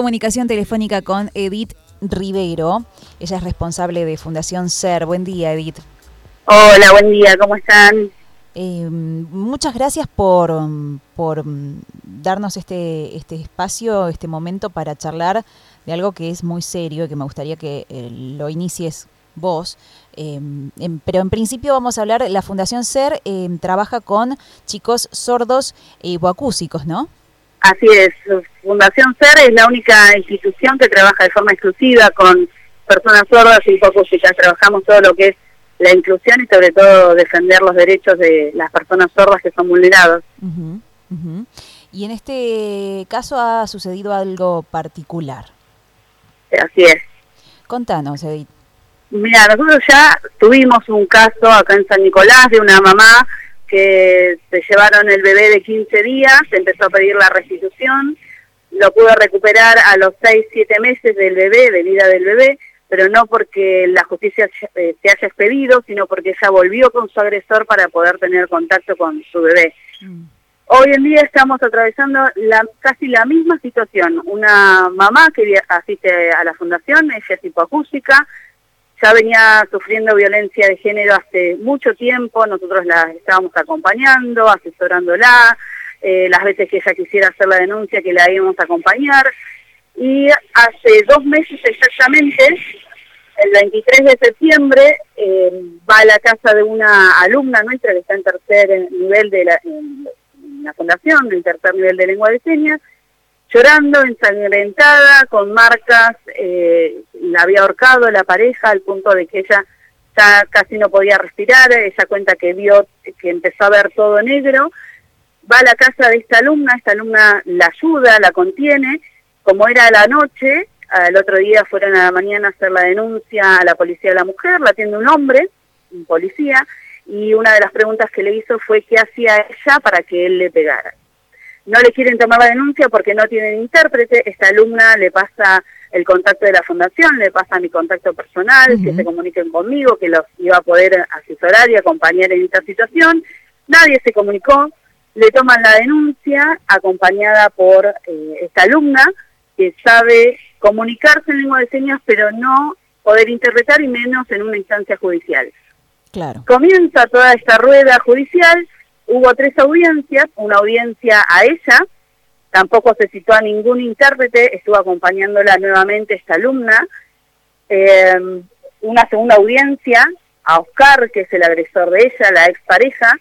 comunicación telefónica con Edith Rivero. Ella es responsable de Fundación SER. Buen día, Edith. Hola, buen día, ¿cómo están? Eh, muchas gracias por, por darnos este, este espacio, este momento para charlar de algo que es muy serio y que me gustaría que eh, lo inicies vos. Eh, pero en principio vamos a hablar, la Fundación SER trabaja con chicos sordos y boacúsicos, ¿no? Así es, Fundación SER es la única institución que trabaja de forma exclusiva con personas sordas y hipoacúsicas. Trabajamos todo lo que es la inclusión y sobre todo defender los derechos de las personas sordas que son vulnerados. Y en este caso ha sucedido algo particular. Así es. Contanos, Edith. Mira, nosotros ya tuvimos un caso acá en San Nicolás de una mamá que se llevaron el bebé de 15 días, empezó a pedir la restitución, lo pudo recuperar a los 6, 7 meses del bebé, de vida del bebé, pero no porque la justicia eh, se haya expedido, sino porque ella volvió con su agresor para poder tener contacto con su bebé. Mm. Hoy en día estamos atravesando la, casi la misma situación. Una mamá que asiste a la fundación, ella es hipoacústica, ya venía sufriendo violencia de género hace mucho tiempo, nosotros la estábamos acompañando, asesorándola, eh, las veces que ella quisiera hacer la denuncia que la íbamos a acompañar. Y hace dos meses exactamente, el 23 de septiembre, eh, va a la casa de una alumna nuestra que está en tercer nivel de la, en la fundación, en tercer nivel de lengua de señas, llorando, ensangrentada, con marcas, eh, la había ahorcado la pareja al punto de que ella ya casi no podía respirar, ella cuenta que vio, que empezó a ver todo negro, va a la casa de esta alumna, esta alumna la ayuda, la contiene, como era la noche, el otro día fueron a la mañana a hacer la denuncia a la policía de la mujer, la atiende un hombre, un policía, y una de las preguntas que le hizo fue qué hacía ella para que él le pegara no le quieren tomar la denuncia porque no tienen intérprete, esta alumna le pasa el contacto de la fundación, le pasa mi contacto personal, que se comuniquen conmigo, que los iba a poder asesorar y acompañar en esta situación. Nadie se comunicó, le toman la denuncia acompañada por eh, esta alumna que sabe comunicarse en lengua de señas, pero no poder interpretar y menos en una instancia judicial. Claro. Comienza toda esta rueda judicial Hubo tres audiencias, una audiencia a ella, tampoco se citó a ningún intérprete, estuvo acompañándola nuevamente esta alumna. Em, una segunda audiencia a Oscar, que es el agresor de ella, la expareja,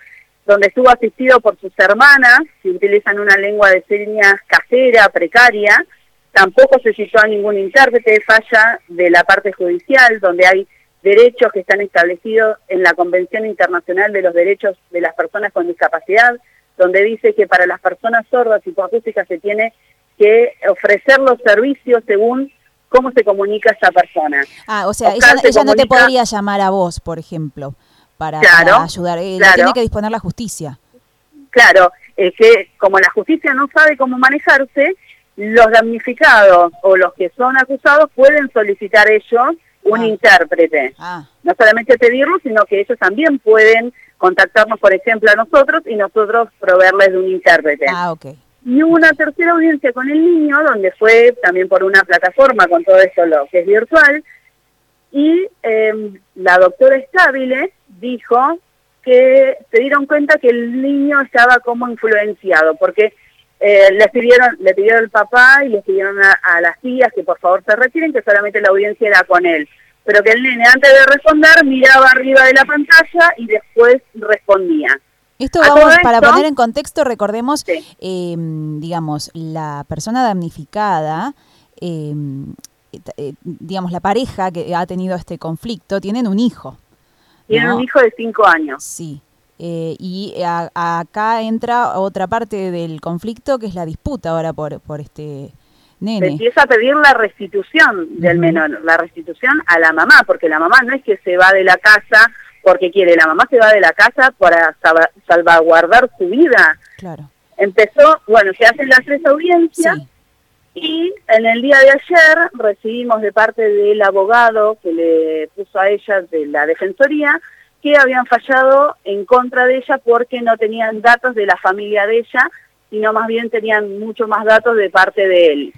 donde estuvo asistido por sus hermanas, que utilizan una lengua de señas casera, precaria. Tampoco se citó a ningún intérprete, falla de la parte judicial, donde hay derechos que están establecidos en la Convención Internacional de los Derechos de las Personas con Discapacidad, donde dice que para las personas sordas y hipoacústicas se tiene que ofrecer los servicios según cómo se comunica esa persona. Ah, o sea, ella, no te podría llamar a vos, por ejemplo, para, ayudar. Eh, tiene que disponer la justicia. Claro, es que como la justicia no sabe cómo manejarse, los damnificados o los que son acusados pueden solicitar ellos un ah. intérprete. Ah. No solamente pedirlo, sino que ellos también pueden contactarnos, por ejemplo, a nosotros y nosotros proveerles de un intérprete. Ah, okay. Y hubo una tercera audiencia con el niño, donde fue también por una plataforma con todo eso lo que es virtual, y em, la doctora Estabile dijo que se dieron cuenta que el niño estaba como influenciado, porque eh, le pidieron le pidieron al papá y le pidieron a, las tías que por favor se retiren, que solamente la audiencia era con él. Pero que el nene antes de responder miraba arriba de la pantalla y después respondía. Esto vamos, para poner en contexto, recordemos, em, digamos, la persona damnificada, em, eh, digamos, la pareja que ha tenido este conflicto, tienen un hijo. Tienen un hijo de cinco años. Sí. Eh, y acá entra otra parte del conflicto que es la disputa ahora por, por este nene. empieza a pedir la restitución del menor, la restitución a la mamá, porque la mamá no es que se va de la casa porque quiere, la mamá se va de la casa para salvaguardar su vida. Claro. Empezó, bueno, se hacen las tres audiencias y en el día de ayer recibimos de parte del abogado que le puso a ella de la defensoría que habían fallado en contra de ella porque no tenían datos de la familia de ella, sino más bien tenían mucho más datos de parte de él.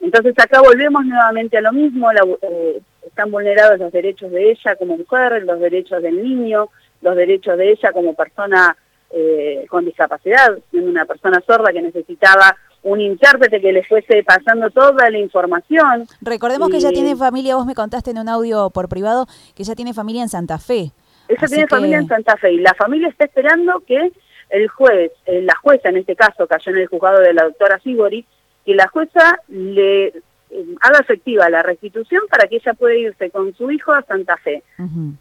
Entonces acá volvemos nuevamente a lo mismo, eh, están vulnerados los derechos de ella como mujer, los derechos del niño, los derechos de ella como persona eh, con discapacidad, una persona sorda que necesitaba un intérprete que le fuese pasando toda la información. Recordemos que ella tiene familia, vos me contaste en un audio por privado, que ella tiene familia en Santa Fe. Ella tiene familia en Santa Fe y la familia está esperando que el juez, eh, la jueza en este caso cayó en el juzgado de la doctora Sigori, que la jueza le eh, haga efectiva la restitución para que ella pueda irse con su hijo a Santa Fe.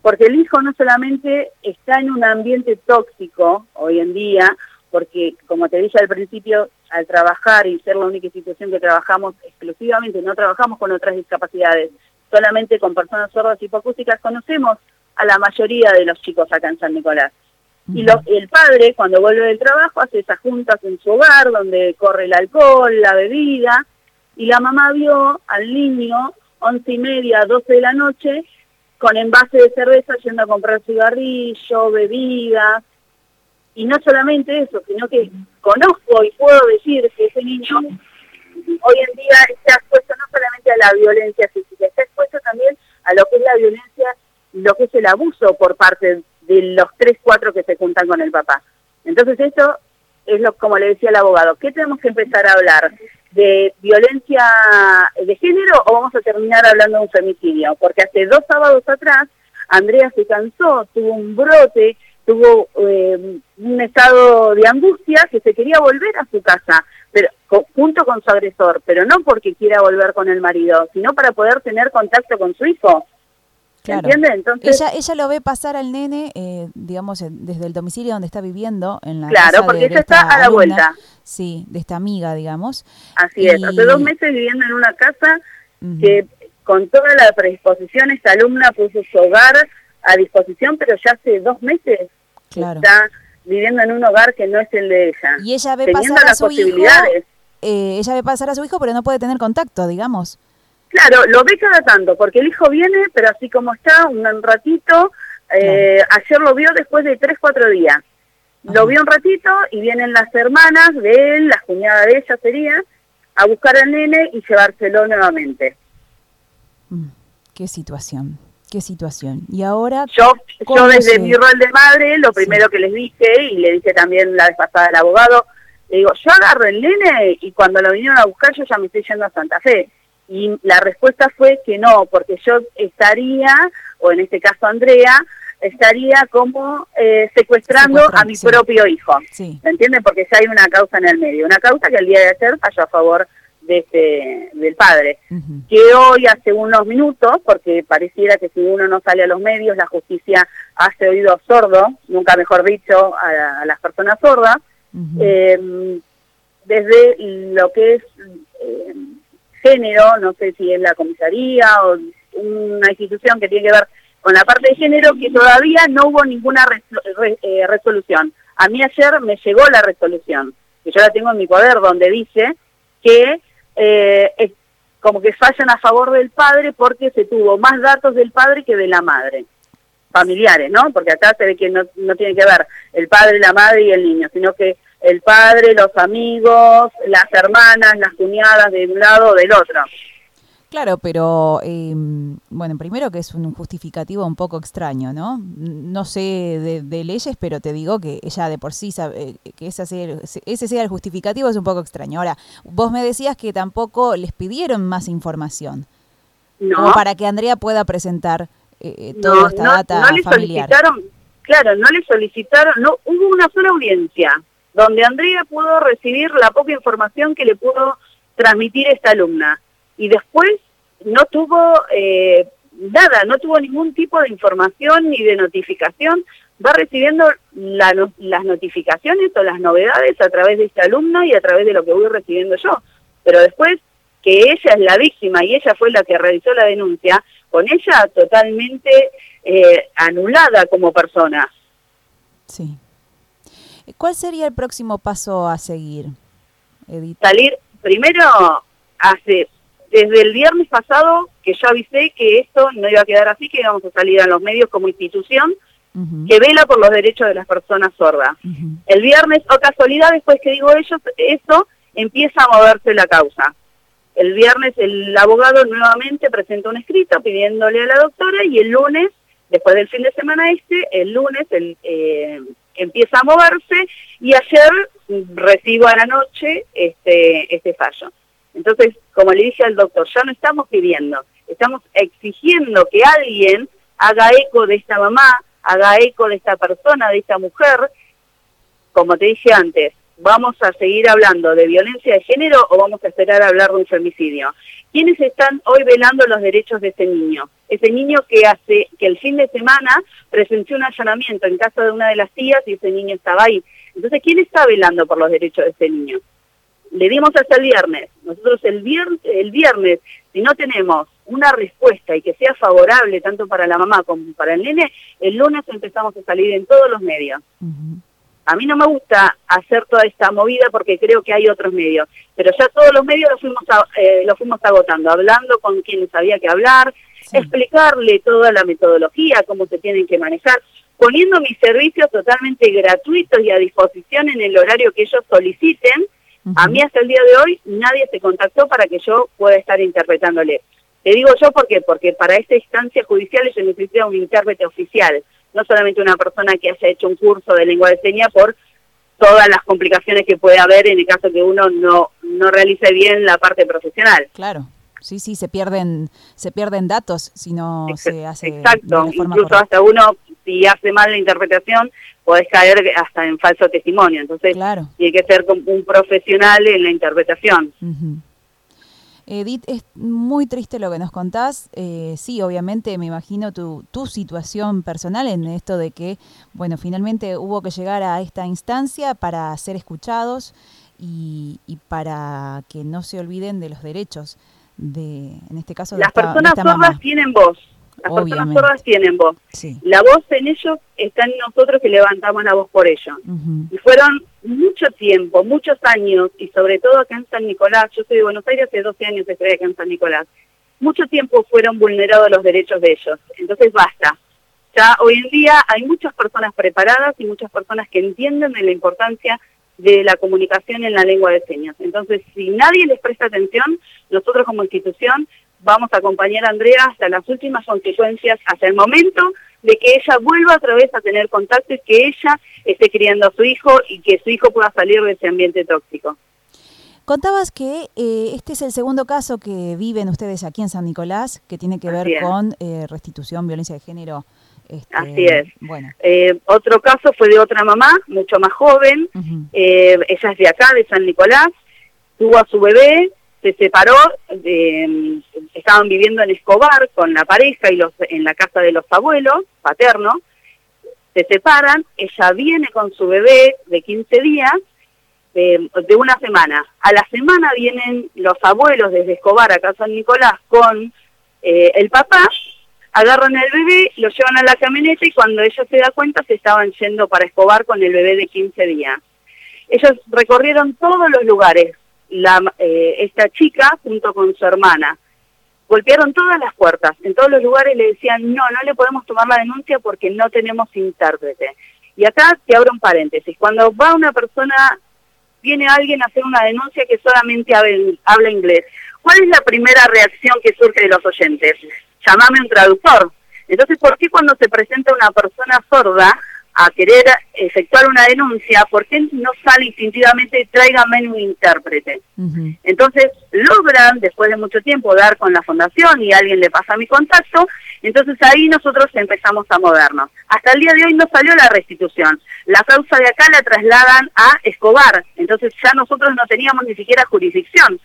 Porque el hijo no solamente está en un ambiente tóxico hoy en día, porque como te dije al principio, al trabajar y ser la única institución que trabajamos exclusivamente, no trabajamos con otras discapacidades, solamente con personas sordas y hipocústicas, conocemos a la mayoría de los chicos acá en San Nicolás. Y el padre, cuando vuelve del trabajo, hace esas juntas en su hogar, donde corre el alcohol, la bebida, y la mamá vio al niño, once y media, doce de la noche, con envase de cerveza yendo a comprar cigarrillo, bebida, y no solamente eso, sino que conozco y puedo decir que ese niño hoy en día está expuesto no solamente a la violencia física, está expuesto también a lo que es la violencia, lo que es el abuso por parte de los tres, cuatro que se juntan con el papá. Entonces eso es lo como le decía el abogado, ¿qué tenemos que empezar a hablar? ¿De violencia de género o vamos a terminar hablando de un femicidio? Porque hace dos sábados atrás Andrea se cansó, tuvo un brote, tuvo eh, un estado de angustia que se quería volver a su casa, pero junto con su agresor, pero no porque quiera volver con el marido, sino para poder tener contacto con su hijo. Entonces, ella, ella lo ve pasar al nene, eh, digamos, desde el domicilio donde está viviendo, en la Claro, porque ella está a la vuelta. Sí, de esta amiga, digamos. Así es, hace dos meses viviendo en una casa que con toda la predisposición esta alumna puso su hogar a disposición, pero ya hace dos meses está viviendo en un hogar que no es el de ella. Y ella ve pasar a su hijo, eh, ella ve pasar a su hijo, pero no puede tener contacto, digamos. Claro, lo ve cada tanto, porque el hijo viene, pero así como está, un ratito, eh, ayer lo vio después de tres, cuatro días. Lo vio un ratito y vienen las hermanas de él, la cuñada de ella sería, a buscar al nene y llevárselo nuevamente. Mm, qué situación, qué situación. Y ahora... Yo, yo desde mi rol de madre, lo primero que les dije, y le dije también la vez pasada al abogado, le digo, yo agarro el nene y cuando lo vinieron a buscar yo ya me estoy yendo a Santa Fe y la respuesta fue que no, porque yo estaría, o en este caso Andrea, estaría como eh, secuestrando a mi propio hijo. Sí. ¿Me entienden? Porque ya hay una causa en el medio. Una causa que el día de ayer falló a favor de este, del padre. Que hoy, hace unos minutos, porque pareciera que si uno no sale a los medios, la justicia hace oído sordo, nunca mejor dicho, a, las personas sordas, eh, desde lo que es... Eh, género, no sé si es la comisaría o una institución que tiene que ver con la parte de género, que todavía no hubo ninguna eh, resolución. A mí ayer me llegó la resolución, que yo la tengo en mi poder, donde dice que eh, es como que fallan a favor del padre porque se tuvo más datos del padre que de la madre familiares, ¿no? Porque acá se ve que no, no tiene que ver el padre, la madre y el niño, sino que el padre, los amigos, las hermanas, las cuñadas de un lado o del otro. Claro, pero em, bueno, primero que es un justificativo un poco extraño, ¿no? No sé de, leyes, pero te digo que ella de por sí sabe que ese sea, ese sea el justificativo es un poco extraño. Ahora, vos me decías que tampoco les pidieron más información. No. Como para que Andrea pueda presentar eh, eh toda esta data no le Solicitaron, claro, no le solicitaron, no hubo una sola audiencia donde Andrea pudo recibir la poca información que le pudo transmitir esta alumna. Y después no tuvo eh, nada, no tuvo ningún tipo de información ni de notificación. Va recibiendo las notificaciones o las novedades a través de esta alumna y a través de lo que voy recibiendo yo. Pero después que ella es la víctima y ella fue la que realizó la denuncia, con ella totalmente eh, anulada como persona. Sí. ¿Cuál sería el próximo paso a seguir, Edith? Salir, primero, hace desde el viernes pasado que yo avisé que esto no iba a quedar así, que íbamos a salir a los medios como institución que vela por los derechos de las personas sordas. El viernes, o casualidad, después que digo ellos, eso empieza a moverse la causa. El viernes el abogado nuevamente presenta un escrito pidiéndole a la doctora y el lunes, después del fin de semana este, el lunes el, eh, empieza a moverse y ayer recibo a la noche este, este fallo. Entonces, como le dije al doctor, ya no estamos pidiendo, estamos exigiendo que alguien haga eco de esta mamá, haga eco de esta persona, de esta mujer. Como te dije antes, ¿vamos a seguir hablando de violencia de género o vamos a esperar a hablar de un femicidio? ¿Quiénes están hoy velando los derechos de ese niño? Ese niño que hace que el fin de semana presenció un allanamiento en casa de una de las tías y ese niño estaba ahí. Entonces, ¿quién está velando por los derechos de ese niño? Le dimos hasta el viernes. Nosotros el viernes, el viernes, si no tenemos una respuesta y que sea favorable tanto para la mamá como para el nene, el lunes empezamos a salir en todos los medios. A mí no me gusta hacer toda esta movida porque creo que hay otros medios, pero ya todos los medios los fuimos, eh, fuimos agotando, hablando con quienes había que hablar, explicarle toda la metodología, cómo se tienen que manejar, poniendo mis servicios totalmente gratuitos y a disposición en el horario que ellos soliciten. A mí hasta el día de hoy nadie se contactó para que yo pueda estar interpretándole. Te digo yo por qué, porque para esta instancia judicial se necesita un intérprete oficial, no solamente una persona que haya hecho un curso de lengua de señas por todas las complicaciones que puede haber en el caso que uno no, no realice bien la parte profesional. Claro. Sí, sí, se pierden, se pierden datos si no se hace. Exacto, incluso hasta uno, si hace mal la interpretación, podés caer hasta en falso testimonio. Entonces, claro. tiene que ser un profesional en la interpretación. Edith, es muy triste lo que nos contás. Eh, sí, obviamente me imagino tu, tu situación personal en esto de que, bueno, finalmente hubo que llegar a esta instancia para ser escuchados y, y para que no se olviden de los derechos de, en este caso, Las personas sordas tienen voz. Las personas sordas tienen voz. La voz en ellos está en nosotros que levantamos la voz por ellos. Y fueron mucho tiempo, muchos años, y sobre todo acá en San Nicolás, yo soy de Buenos Aires, hace 12 años estoy acá en San Nicolás, mucho tiempo fueron vulnerados los derechos de ellos. Entonces basta. Ya hoy en día hay muchas personas preparadas y muchas personas que entienden de la importancia de la comunicación en la lengua de señas. Entonces, si nadie les presta atención, nosotros como institución vamos a acompañar a Andrea hasta las últimas consecuencias, hasta el momento de que ella vuelva otra vez a tener contacto y que ella esté criando a su hijo y que su hijo pueda salir de ese ambiente tóxico. Contabas que eh, este es el segundo caso que viven ustedes aquí en San Nicolás, que tiene que ver con eh, restitución, violencia de género. Este, Así es. Bueno. Eh, otro caso fue de otra mamá, mucho más joven, ella es de acá, de San Nicolás, tuvo a su bebé, se separó, estaban viviendo en Escobar con la pareja y los en la casa de los abuelos paternos, se separan, ella viene con su bebé de 15 días, de, una semana. A la semana vienen los abuelos desde Escobar a San Nicolás con eh, el papá, agarran el bebé, lo llevan a la camioneta y cuando ella se da cuenta se estaban yendo para Escobar con el bebé de 15 días. Ellos recorrieron todos los lugares, la, eh, esta chica junto con su hermana. Golpearon todas las puertas, en todos los lugares le decían, no, no le podemos tomar la denuncia porque no tenemos intérprete. Y acá te abro un paréntesis, cuando va una persona, viene alguien a hacer una denuncia que solamente habla inglés, ¿cuál es la primera reacción que surge de los oyentes? Llamame un traductor. Entonces, ¿por qué cuando se presenta una persona sorda, a querer efectuar una denuncia, ¿por qué no sale instintivamente tráigame un intérprete? Entonces logran, después de mucho tiempo, dar con la fundación y alguien le pasa mi contacto, entonces ahí nosotros empezamos a movernos. Hasta el día de hoy no salió la restitución. La causa de acá la trasladan a Escobar, entonces ya nosotros no teníamos ni siquiera jurisdicción.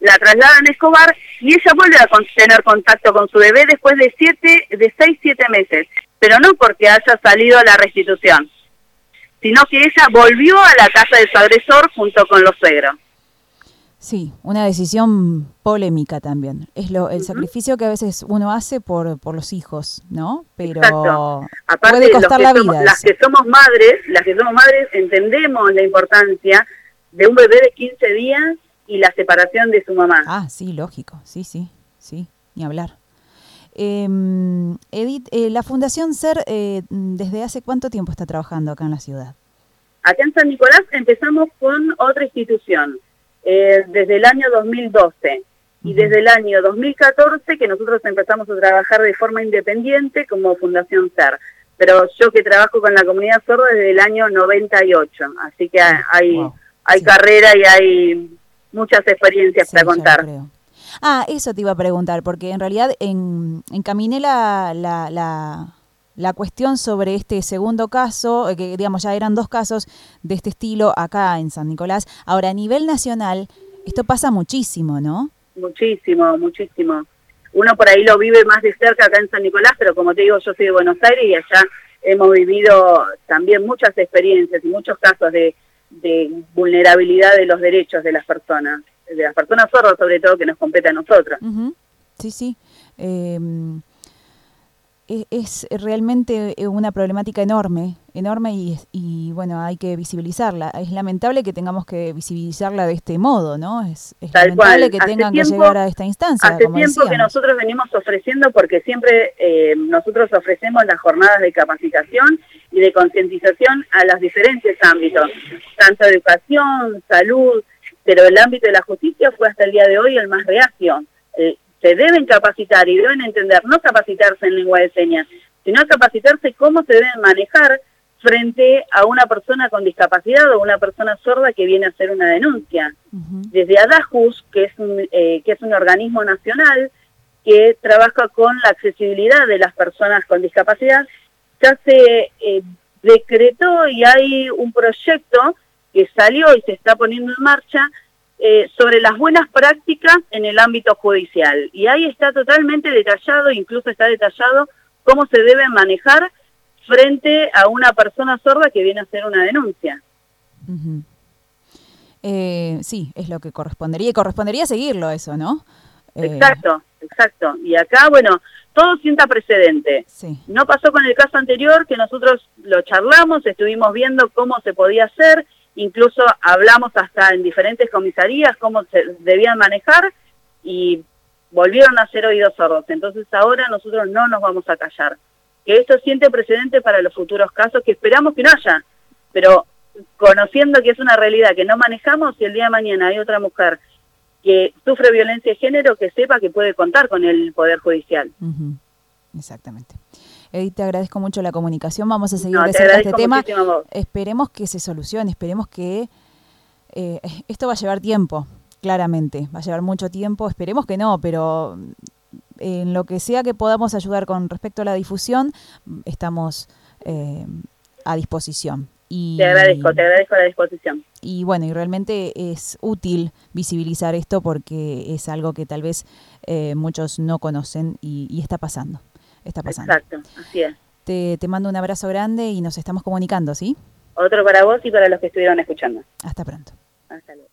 La trasladan a Escobar y ella vuelve a tener contacto con su bebé después de siete, de seis, siete meses pero no porque haya salido la restitución, sino que ella volvió a la casa de su agresor junto con los suegros. Sí, una decisión polémica también. Es lo el sacrificio que a veces uno hace por, por los hijos, ¿no? Pero puede costar la vida. las que somos madres, las que somos madres entendemos la importancia de un bebé de 15 días y la separación de su mamá. Ah, sí, lógico. Sí, sí, sí, ni hablar. Eh, Edith, eh, la Fundación SER, eh, ¿desde hace cuánto tiempo está trabajando acá en la ciudad? Acá en San Nicolás empezamos con otra institución, eh, desde el año 2012. y desde el año 2014 que nosotros empezamos a trabajar de forma independiente como Fundación SER. Pero yo que trabajo con la comunidad sorda desde el año 98, así que hay, hay carrera y hay muchas experiencias para contar. Ah, eso te iba a preguntar, porque en realidad en, encaminé la, la, la, la, cuestión sobre este segundo caso, eh, que digamos ya eran dos casos de este estilo acá en San Nicolás. Ahora, a nivel nacional, esto pasa muchísimo, ¿no? Muchísimo, muchísimo. Uno por ahí lo vive más de cerca acá en San Nicolás, pero como te digo, yo soy de Buenos Aires y allá hemos vivido también muchas experiencias y muchos casos de, de vulnerabilidad de los derechos de las personas de las personas sordas sobre todo que nos compete a nosotros. Sí, sí. Eh, es realmente una problemática enorme, enorme y, y, bueno, hay que visibilizarla. Es lamentable que tengamos que visibilizarla de este modo, ¿no? Es, lamentable que tengan que llegar a esta instancia. Hace tiempo que nosotros venimos ofreciendo, porque siempre eh, nosotros ofrecemos las jornadas de capacitación y de concientización a los diferentes ámbitos, tanto educación, salud, pero el ámbito de la justicia fue hasta el día de hoy el más reacio. Eh, se deben capacitar y deben entender, no capacitarse en lengua de señas, sino capacitarse cómo se deben manejar frente a una persona con discapacidad o una persona sorda que viene a hacer una denuncia. Desde ADAJUS, que es, un, eh, que es un organismo nacional que trabaja con la accesibilidad de las personas con discapacidad, ya se eh, decretó y hay un proyecto que salió y se está poniendo en marcha eh, sobre las buenas prácticas en el ámbito judicial. Y ahí está totalmente detallado, incluso está detallado cómo se debe manejar frente a una persona sorda que viene a hacer una denuncia. Eh, sí, es lo que correspondería. Y correspondería seguirlo eso, ¿no? Eh, exacto, exacto. Y acá, bueno, todo sienta precedente. No pasó con el caso anterior, que nosotros lo charlamos, estuvimos viendo cómo se podía hacer, incluso hablamos hasta en diferentes comisarías cómo se debían manejar y volvieron a ser oídos sordos. Entonces ahora nosotros no nos vamos a callar. Que esto siente precedente para los futuros casos que esperamos que no haya, pero conociendo que es una realidad que no manejamos, si el día de mañana hay otra mujer que sufre violencia de género, que sepa que puede contar con el Poder Judicial. Exactamente. Edith, te agradezco mucho la comunicación. Vamos a seguir de este tema. Esperemos que se solucione, esperemos que eh, esto va a llevar tiempo, claramente. Va a llevar mucho tiempo. Esperemos que no, pero mm, en lo que sea que podamos ayudar con respecto a la difusión, estamos eh, a disposición. Y, te agradezco, te agradezco la disposición. Y bueno, y realmente es útil visibilizar esto porque es algo que tal vez eh, muchos no conocen y está pasando está pasando. Exacto, así es. Te, te mando un abrazo grande y nos estamos comunicando, ¿sí? Otro para vos y para los que estuvieron escuchando. Hasta pronto. Hasta luego.